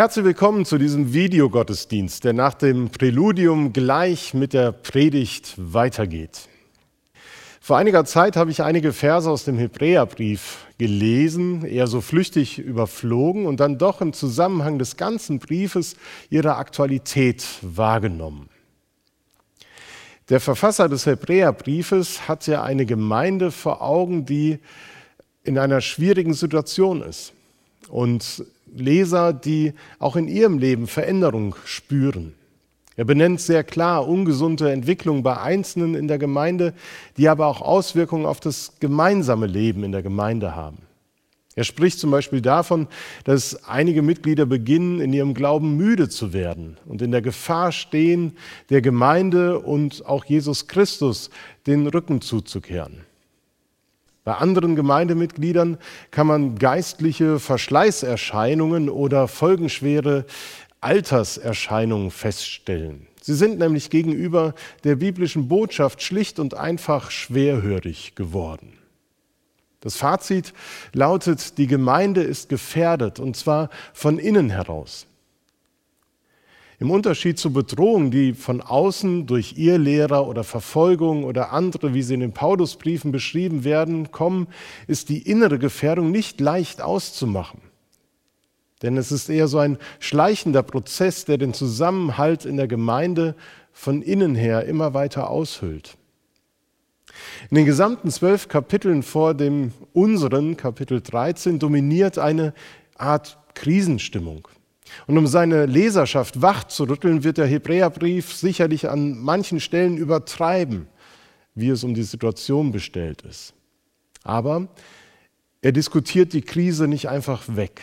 Herzlich willkommen zu diesem Videogottesdienst, der nach dem Präludium gleich mit der Predigt weitergeht. Vor einiger Zeit habe ich einige Verse aus dem Hebräerbrief gelesen, eher so flüchtig überflogen und dann doch im Zusammenhang des ganzen Briefes ihre Aktualität wahrgenommen. Der Verfasser des Hebräerbriefes hat ja eine Gemeinde vor Augen, die in einer schwierigen Situation ist und Leser, die auch in ihrem Leben Veränderung spüren. Er benennt sehr klar ungesunde Entwicklungen bei Einzelnen in der Gemeinde, die aber auch Auswirkungen auf das gemeinsame Leben in der Gemeinde haben. Er spricht zum Beispiel davon, dass einige Mitglieder beginnen, in ihrem Glauben müde zu werden und in der Gefahr stehen, der Gemeinde und auch Jesus Christus den Rücken zuzukehren. Bei anderen Gemeindemitgliedern kann man geistliche Verschleißerscheinungen oder folgenschwere Alterserscheinungen feststellen. Sie sind nämlich gegenüber der biblischen Botschaft schlicht und einfach schwerhörig geworden. Das Fazit lautet, die Gemeinde ist gefährdet und zwar von innen heraus. Im Unterschied zu Bedrohungen, die von außen durch ihr Lehrer oder Verfolgung oder andere, wie sie in den Paulusbriefen beschrieben werden, kommen, ist die innere Gefährdung nicht leicht auszumachen. Denn es ist eher so ein schleichender Prozess, der den Zusammenhalt in der Gemeinde von innen her immer weiter aushöhlt. In den gesamten zwölf Kapiteln vor dem unseren, Kapitel 13, dominiert eine Art Krisenstimmung. Und um seine Leserschaft wach zu rütteln, wird der Hebräerbrief sicherlich an manchen Stellen übertreiben, wie es um die Situation bestellt ist. Aber er diskutiert die Krise nicht einfach weg.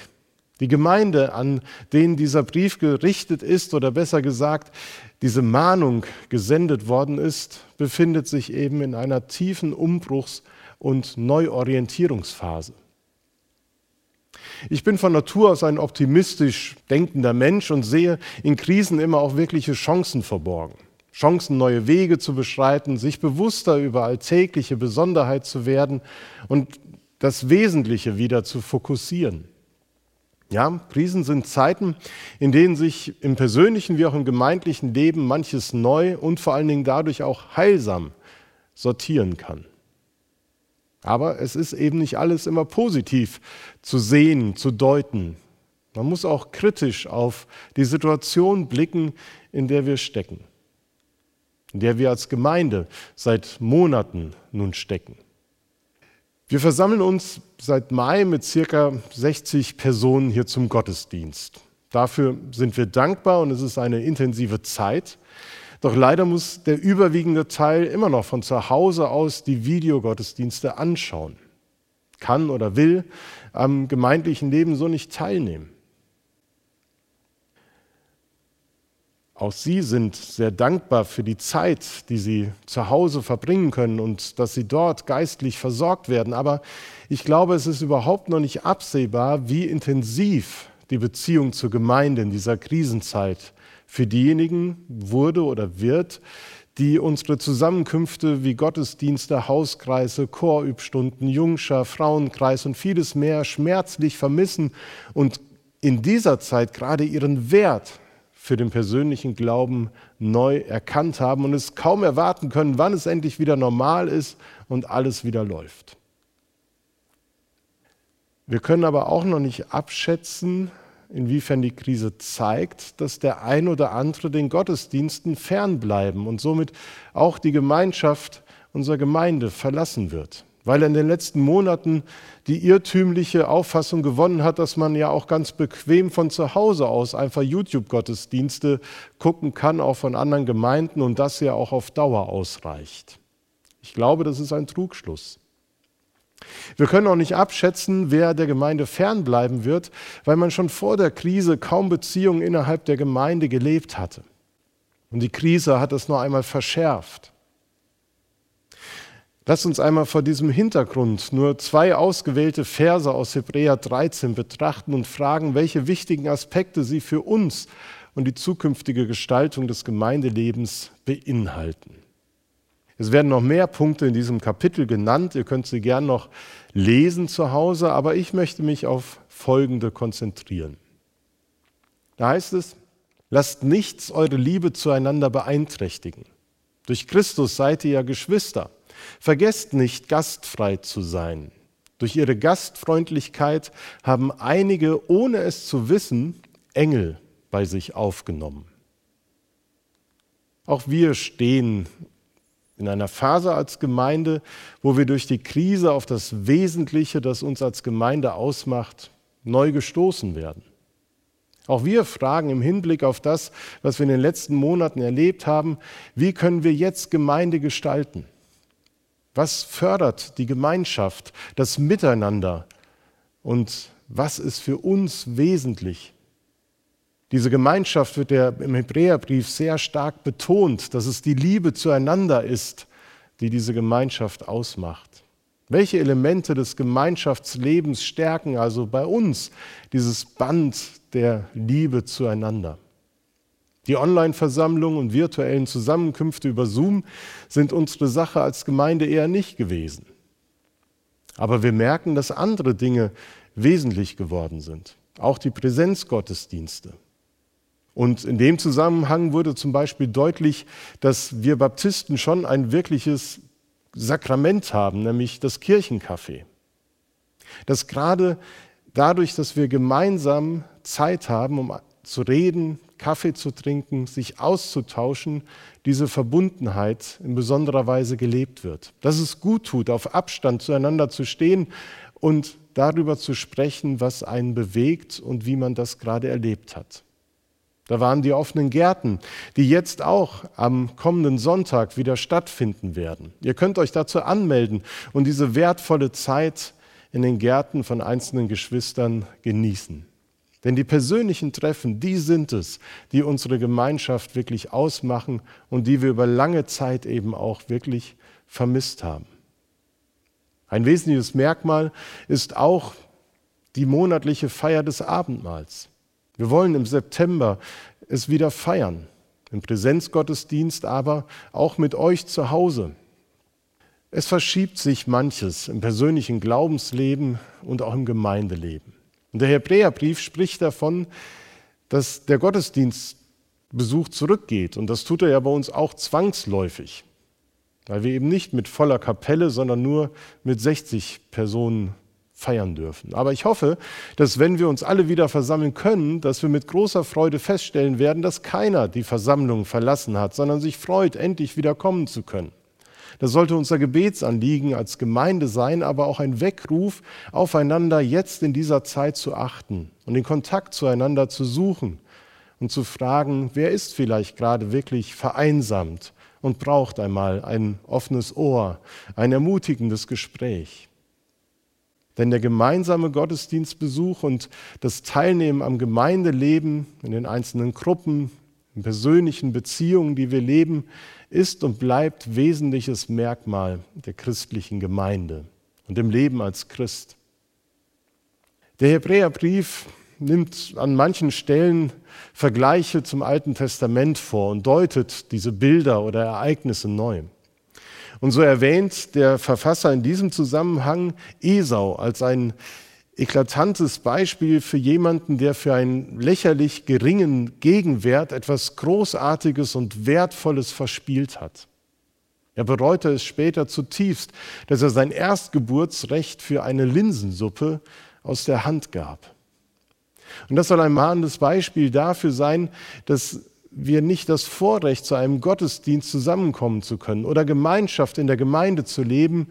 Die Gemeinde, an denen dieser Brief gerichtet ist, oder besser gesagt, diese Mahnung gesendet worden ist, befindet sich eben in einer tiefen Umbruchs- und Neuorientierungsphase. Ich bin von Natur aus ein optimistisch denkender Mensch und sehe in Krisen immer auch wirkliche Chancen verborgen. Chancen, neue Wege zu beschreiten, sich bewusster über alltägliche Besonderheit zu werden und das Wesentliche wieder zu fokussieren. Ja, Krisen sind Zeiten, in denen sich im persönlichen wie auch im gemeindlichen Leben manches neu und vor allen Dingen dadurch auch heilsam sortieren kann. Aber es ist eben nicht alles immer positiv zu sehen, zu deuten. Man muss auch kritisch auf die Situation blicken, in der wir stecken, in der wir als Gemeinde seit Monaten nun stecken. Wir versammeln uns seit Mai mit circa 60 Personen hier zum Gottesdienst. Dafür sind wir dankbar und es ist eine intensive Zeit. Doch leider muss der überwiegende Teil immer noch von zu Hause aus die Videogottesdienste anschauen, kann oder will am gemeindlichen Leben so nicht teilnehmen. Auch Sie sind sehr dankbar für die Zeit, die Sie zu Hause verbringen können und dass Sie dort geistlich versorgt werden. Aber ich glaube, es ist überhaupt noch nicht absehbar, wie intensiv die Beziehung zur Gemeinde in dieser Krisenzeit für diejenigen wurde oder wird, die unsere Zusammenkünfte wie Gottesdienste, Hauskreise, Chorübstunden, Jungschar, Frauenkreis und vieles mehr schmerzlich vermissen und in dieser Zeit gerade ihren Wert für den persönlichen Glauben neu erkannt haben und es kaum erwarten können, wann es endlich wieder normal ist und alles wieder läuft. Wir können aber auch noch nicht abschätzen, inwiefern die Krise zeigt, dass der ein oder andere den Gottesdiensten fernbleiben und somit auch die Gemeinschaft unserer Gemeinde verlassen wird weil er in den letzten Monaten die irrtümliche Auffassung gewonnen hat, dass man ja auch ganz bequem von zu Hause aus einfach YouTube-Gottesdienste gucken kann, auch von anderen Gemeinden und das ja auch auf Dauer ausreicht. Ich glaube, das ist ein Trugschluss. Wir können auch nicht abschätzen, wer der Gemeinde fernbleiben wird, weil man schon vor der Krise kaum Beziehungen innerhalb der Gemeinde gelebt hatte. Und die Krise hat es noch einmal verschärft. Lass uns einmal vor diesem Hintergrund nur zwei ausgewählte Verse aus Hebräer 13 betrachten und fragen, welche wichtigen Aspekte sie für uns und die zukünftige Gestaltung des Gemeindelebens beinhalten. Es werden noch mehr Punkte in diesem Kapitel genannt. Ihr könnt sie gern noch lesen zu Hause, aber ich möchte mich auf folgende konzentrieren. Da heißt es, lasst nichts eure Liebe zueinander beeinträchtigen. Durch Christus seid ihr ja Geschwister. Vergesst nicht, gastfrei zu sein. Durch ihre Gastfreundlichkeit haben einige, ohne es zu wissen, Engel bei sich aufgenommen. Auch wir stehen in einer Phase als Gemeinde, wo wir durch die Krise auf das Wesentliche, das uns als Gemeinde ausmacht, neu gestoßen werden. Auch wir fragen im Hinblick auf das, was wir in den letzten Monaten erlebt haben, wie können wir jetzt Gemeinde gestalten? Was fördert die Gemeinschaft, das Miteinander? Und was ist für uns wesentlich? Diese Gemeinschaft wird ja im Hebräerbrief sehr stark betont, dass es die Liebe zueinander ist, die diese Gemeinschaft ausmacht. Welche Elemente des Gemeinschaftslebens stärken also bei uns dieses Band der Liebe zueinander? Die Online-Versammlungen und virtuellen Zusammenkünfte über Zoom sind unsere Sache als Gemeinde eher nicht gewesen. Aber wir merken, dass andere Dinge wesentlich geworden sind. Auch die Präsenzgottesdienste. Und in dem Zusammenhang wurde zum Beispiel deutlich, dass wir Baptisten schon ein wirkliches Sakrament haben, nämlich das Kirchenkaffee. Dass gerade dadurch, dass wir gemeinsam Zeit haben, um zu reden, Kaffee zu trinken, sich auszutauschen, diese Verbundenheit in besonderer Weise gelebt wird. Dass es gut tut, auf Abstand zueinander zu stehen und darüber zu sprechen, was einen bewegt und wie man das gerade erlebt hat. Da waren die offenen Gärten, die jetzt auch am kommenden Sonntag wieder stattfinden werden. Ihr könnt euch dazu anmelden und diese wertvolle Zeit in den Gärten von einzelnen Geschwistern genießen. Denn die persönlichen Treffen, die sind es, die unsere Gemeinschaft wirklich ausmachen und die wir über lange Zeit eben auch wirklich vermisst haben. Ein wesentliches Merkmal ist auch die monatliche Feier des Abendmahls. Wir wollen im September es wieder feiern, im Präsenzgottesdienst, aber auch mit euch zu Hause. Es verschiebt sich manches im persönlichen Glaubensleben und auch im Gemeindeleben. Und der Hebräerbrief spricht davon, dass der Gottesdienstbesuch zurückgeht. Und das tut er ja bei uns auch zwangsläufig, weil wir eben nicht mit voller Kapelle, sondern nur mit 60 Personen feiern dürfen. Aber ich hoffe, dass wenn wir uns alle wieder versammeln können, dass wir mit großer Freude feststellen werden, dass keiner die Versammlung verlassen hat, sondern sich freut, endlich wieder kommen zu können. Das sollte unser Gebetsanliegen als Gemeinde sein, aber auch ein Weckruf, aufeinander jetzt in dieser Zeit zu achten und den Kontakt zueinander zu suchen und zu fragen, wer ist vielleicht gerade wirklich vereinsamt und braucht einmal ein offenes Ohr, ein ermutigendes Gespräch. Denn der gemeinsame Gottesdienstbesuch und das Teilnehmen am Gemeindeleben in den einzelnen Gruppen, in persönlichen Beziehungen, die wir leben, ist und bleibt wesentliches Merkmal der christlichen Gemeinde und dem Leben als Christ. Der Hebräerbrief nimmt an manchen Stellen Vergleiche zum Alten Testament vor und deutet diese Bilder oder Ereignisse neu. Und so erwähnt der Verfasser in diesem Zusammenhang Esau als ein eklatantes Beispiel für jemanden, der für einen lächerlich geringen Gegenwert etwas Großartiges und Wertvolles verspielt hat. Er bereute es später zutiefst, dass er sein Erstgeburtsrecht für eine Linsensuppe aus der Hand gab. Und das soll ein mahnendes Beispiel dafür sein, dass wir nicht das Vorrecht, zu einem Gottesdienst zusammenkommen zu können oder Gemeinschaft in der Gemeinde zu leben,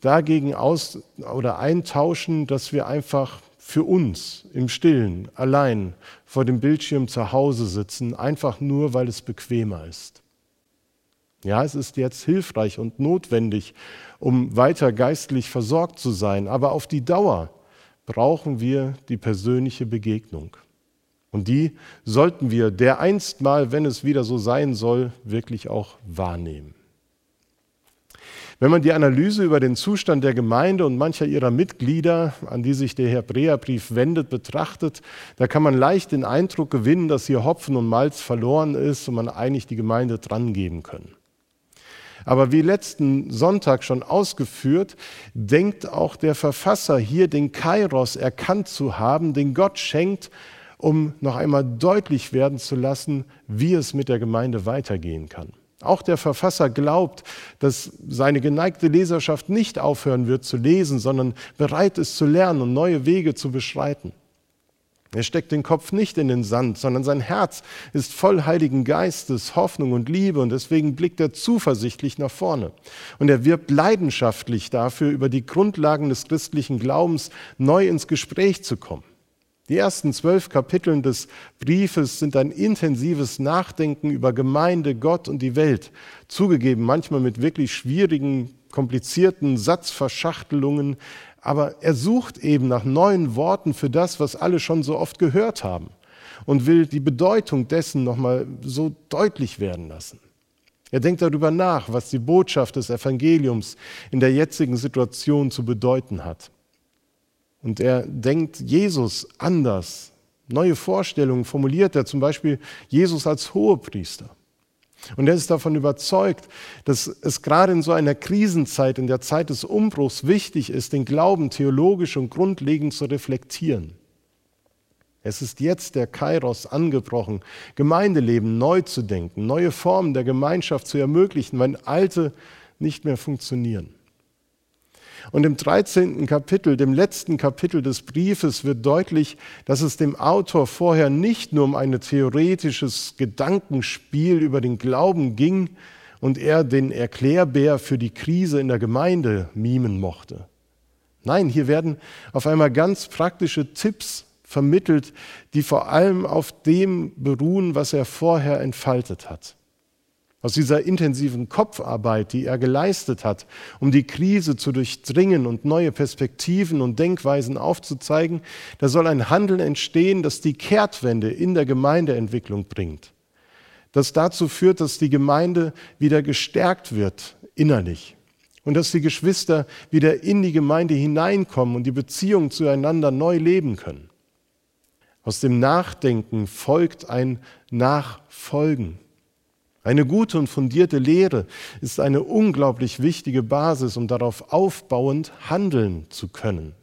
dagegen aus oder eintauschen, dass wir einfach für uns im Stillen, allein vor dem Bildschirm zu Hause sitzen, einfach nur, weil es bequemer ist. Ja, es ist jetzt hilfreich und notwendig, um weiter geistlich versorgt zu sein, aber auf die Dauer brauchen wir die persönliche Begegnung. Und die sollten wir dereinst mal, wenn es wieder so sein soll, wirklich auch wahrnehmen. Wenn man die Analyse über den Zustand der Gemeinde und mancher ihrer Mitglieder, an die sich der Hebräerbrief wendet, betrachtet, da kann man leicht den Eindruck gewinnen, dass hier Hopfen und Malz verloren ist und man eigentlich die Gemeinde drangeben können. Aber wie letzten Sonntag schon ausgeführt, denkt auch der Verfasser hier den Kairos erkannt zu haben, den Gott schenkt, um noch einmal deutlich werden zu lassen, wie es mit der Gemeinde weitergehen kann. Auch der Verfasser glaubt, dass seine geneigte Leserschaft nicht aufhören wird zu lesen, sondern bereit ist zu lernen und neue Wege zu beschreiten. Er steckt den Kopf nicht in den Sand, sondern sein Herz ist voll Heiligen Geistes, Hoffnung und Liebe und deswegen blickt er zuversichtlich nach vorne. Und er wirbt leidenschaftlich dafür, über die Grundlagen des christlichen Glaubens neu ins Gespräch zu kommen. Die ersten zwölf Kapitel des Briefes sind ein intensives Nachdenken über Gemeinde, Gott und die Welt, zugegeben manchmal mit wirklich schwierigen, komplizierten Satzverschachtelungen, aber er sucht eben nach neuen Worten für das, was alle schon so oft gehört haben und will die Bedeutung dessen nochmal so deutlich werden lassen. Er denkt darüber nach, was die Botschaft des Evangeliums in der jetzigen Situation zu bedeuten hat. Und er denkt Jesus anders. Neue Vorstellungen formuliert er, zum Beispiel Jesus als Hohepriester. Und er ist davon überzeugt, dass es gerade in so einer Krisenzeit, in der Zeit des Umbruchs wichtig ist, den Glauben theologisch und grundlegend zu reflektieren. Es ist jetzt der Kairos angebrochen, Gemeindeleben neu zu denken, neue Formen der Gemeinschaft zu ermöglichen, wenn alte nicht mehr funktionieren. Und im 13. Kapitel, dem letzten Kapitel des Briefes, wird deutlich, dass es dem Autor vorher nicht nur um ein theoretisches Gedankenspiel über den Glauben ging und er den Erklärbär für die Krise in der Gemeinde mimen mochte. Nein, hier werden auf einmal ganz praktische Tipps vermittelt, die vor allem auf dem beruhen, was er vorher entfaltet hat. Aus dieser intensiven Kopfarbeit, die er geleistet hat, um die Krise zu durchdringen und neue Perspektiven und Denkweisen aufzuzeigen, da soll ein Handeln entstehen, das die Kehrtwende in der Gemeindeentwicklung bringt. Das dazu führt, dass die Gemeinde wieder gestärkt wird innerlich und dass die Geschwister wieder in die Gemeinde hineinkommen und die Beziehungen zueinander neu leben können. Aus dem Nachdenken folgt ein Nachfolgen. Eine gute und fundierte Lehre ist eine unglaublich wichtige Basis, um darauf aufbauend handeln zu können.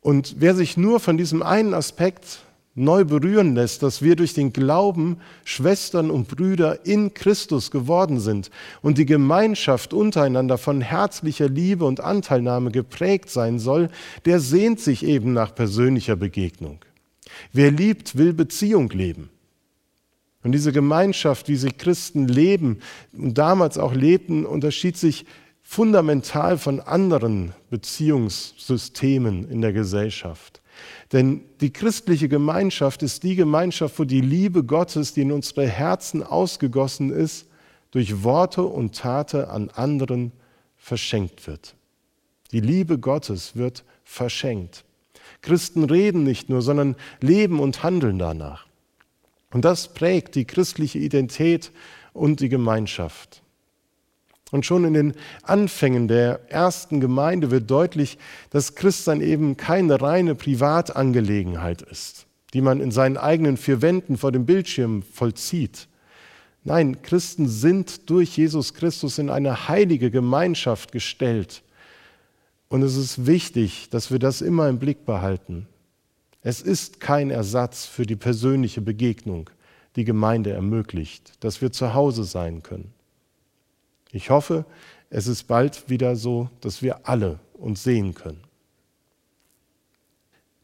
Und wer sich nur von diesem einen Aspekt neu berühren lässt, dass wir durch den Glauben Schwestern und Brüder in Christus geworden sind und die Gemeinschaft untereinander von herzlicher Liebe und Anteilnahme geprägt sein soll, der sehnt sich eben nach persönlicher Begegnung. Wer liebt, will Beziehung leben. Und diese Gemeinschaft, wie sie Christen leben und damals auch lebten, unterschied sich fundamental von anderen Beziehungssystemen in der Gesellschaft. Denn die christliche Gemeinschaft ist die Gemeinschaft, wo die Liebe Gottes, die in unsere Herzen ausgegossen ist, durch Worte und Tate an anderen verschenkt wird. Die Liebe Gottes wird verschenkt. Christen reden nicht nur, sondern leben und handeln danach. Und das prägt die christliche Identität und die Gemeinschaft. Und schon in den Anfängen der ersten Gemeinde wird deutlich, dass Christsein eben keine reine Privatangelegenheit ist, die man in seinen eigenen vier Wänden vor dem Bildschirm vollzieht. Nein, Christen sind durch Jesus Christus in eine heilige Gemeinschaft gestellt. Und es ist wichtig, dass wir das immer im Blick behalten. Es ist kein Ersatz für die persönliche Begegnung, die Gemeinde ermöglicht, dass wir zu Hause sein können. Ich hoffe, es ist bald wieder so, dass wir alle uns sehen können.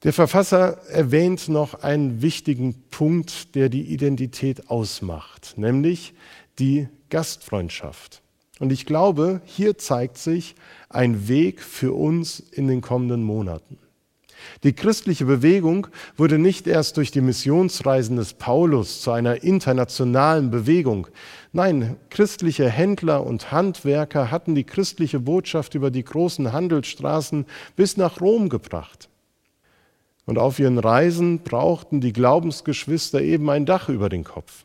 Der Verfasser erwähnt noch einen wichtigen Punkt, der die Identität ausmacht, nämlich die Gastfreundschaft. Und ich glaube, hier zeigt sich ein Weg für uns in den kommenden Monaten. Die christliche Bewegung wurde nicht erst durch die Missionsreisen des Paulus zu einer internationalen Bewegung. Nein, christliche Händler und Handwerker hatten die christliche Botschaft über die großen Handelsstraßen bis nach Rom gebracht. Und auf ihren Reisen brauchten die Glaubensgeschwister eben ein Dach über den Kopf.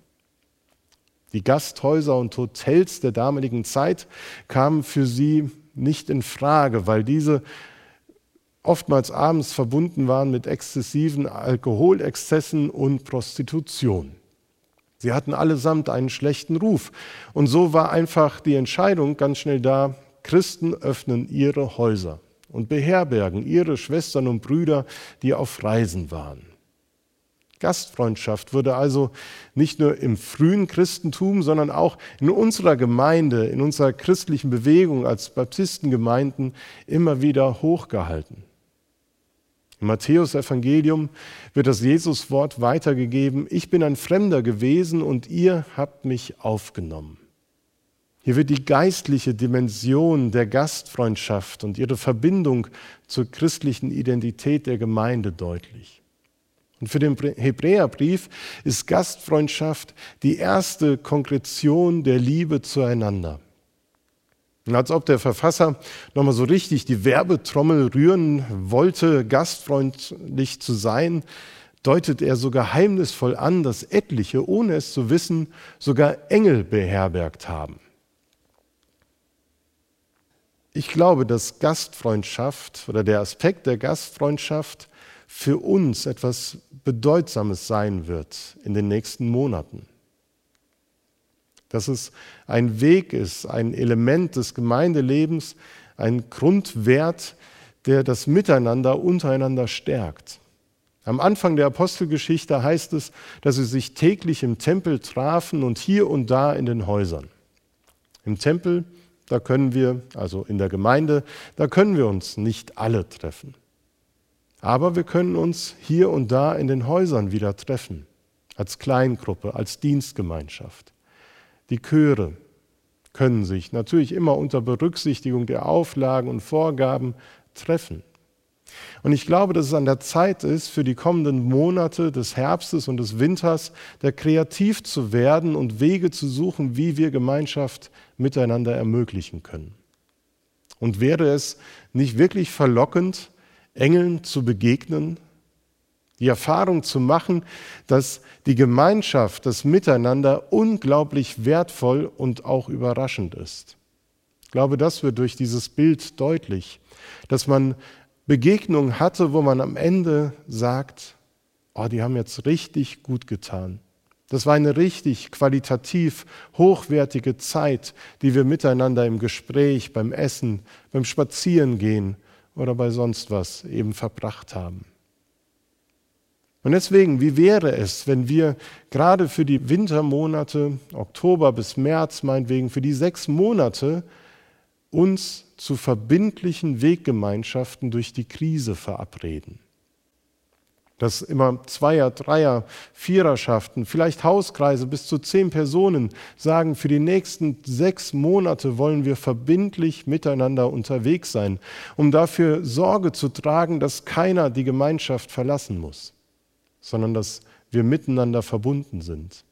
Die Gasthäuser und Hotels der damaligen Zeit kamen für sie nicht in Frage, weil diese oftmals abends verbunden waren mit exzessiven Alkoholexzessen und Prostitution. Sie hatten allesamt einen schlechten Ruf. Und so war einfach die Entscheidung ganz schnell da, Christen öffnen ihre Häuser und beherbergen ihre Schwestern und Brüder, die auf Reisen waren. Gastfreundschaft wurde also nicht nur im frühen Christentum, sondern auch in unserer Gemeinde, in unserer christlichen Bewegung als Baptistengemeinden immer wieder hochgehalten. Im Matthäus-Evangelium wird das Jesuswort weitergegeben: Ich bin ein Fremder gewesen und ihr habt mich aufgenommen. Hier wird die geistliche Dimension der Gastfreundschaft und ihre Verbindung zur christlichen Identität der Gemeinde deutlich. Und für den Hebräerbrief ist Gastfreundschaft die erste Konkretion der Liebe zueinander. Und als ob der Verfasser nochmal so richtig die Werbetrommel rühren wollte, gastfreundlich zu sein, deutet er so geheimnisvoll an, dass etliche, ohne es zu wissen, sogar Engel beherbergt haben. Ich glaube, dass Gastfreundschaft oder der Aspekt der Gastfreundschaft für uns etwas Bedeutsames sein wird in den nächsten Monaten. Dass es ein Weg ist, ein Element des Gemeindelebens, ein Grundwert, der das Miteinander untereinander stärkt. Am Anfang der Apostelgeschichte heißt es, dass sie sich täglich im Tempel trafen und hier und da in den Häusern. Im Tempel da können wir, also in der Gemeinde, da können wir uns nicht alle treffen. Aber wir können uns hier und da in den Häusern wieder treffen, als Kleingruppe, als Dienstgemeinschaft. Die Chöre können sich natürlich immer unter Berücksichtigung der Auflagen und Vorgaben treffen. Und ich glaube, dass es an der Zeit ist, für die kommenden Monate des Herbstes und des Winters, da kreativ zu werden und Wege zu suchen, wie wir Gemeinschaft miteinander ermöglichen können. Und wäre es nicht wirklich verlockend, Engeln zu begegnen, die Erfahrung zu machen, dass die Gemeinschaft, das Miteinander unglaublich wertvoll und auch überraschend ist. Ich glaube, das wird durch dieses Bild deutlich, dass man Begegnungen hatte, wo man am Ende sagt, oh, die haben jetzt richtig gut getan. Das war eine richtig qualitativ hochwertige Zeit, die wir miteinander im Gespräch, beim Essen, beim Spazierengehen oder bei sonst was eben verbracht haben. Und deswegen, wie wäre es, wenn wir gerade für die Wintermonate, Oktober bis März meinetwegen, für die sechs Monate uns zu verbindlichen Weggemeinschaften durch die Krise verabreden. Dass immer Zweier, Dreier, Viererschaften, vielleicht Hauskreise bis zu zehn Personen sagen, für die nächsten sechs Monate wollen wir verbindlich miteinander unterwegs sein, um dafür Sorge zu tragen, dass keiner die Gemeinschaft verlassen muss, sondern dass wir miteinander verbunden sind.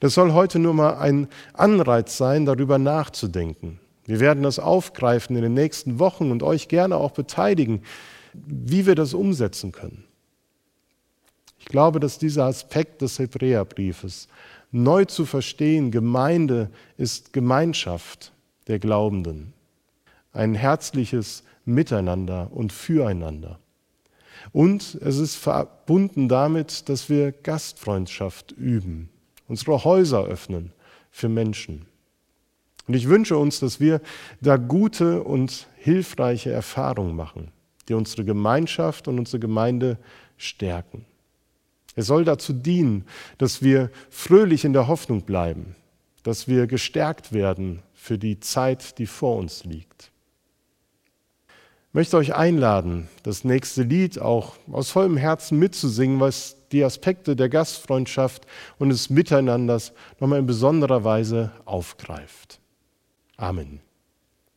Das soll heute nur mal ein Anreiz sein, darüber nachzudenken. Wir werden das aufgreifen in den nächsten Wochen und euch gerne auch beteiligen, wie wir das umsetzen können. Ich glaube, dass dieser Aspekt des Hebräerbriefes neu zu verstehen, Gemeinde ist Gemeinschaft der Glaubenden, ein herzliches Miteinander und Füreinander. Und es ist verbunden damit, dass wir Gastfreundschaft üben, unsere Häuser öffnen für Menschen. Und ich wünsche uns, dass wir da gute und hilfreiche Erfahrungen machen, die unsere Gemeinschaft und unsere Gemeinde stärken. Es soll dazu dienen, dass wir fröhlich in der Hoffnung bleiben, dass wir gestärkt werden für die Zeit, die vor uns liegt. Möchte euch einladen, das nächste Lied auch aus vollem Herzen mitzusingen, was die Aspekte der Gastfreundschaft und des Miteinanders nochmal in besonderer Weise aufgreift. Amen.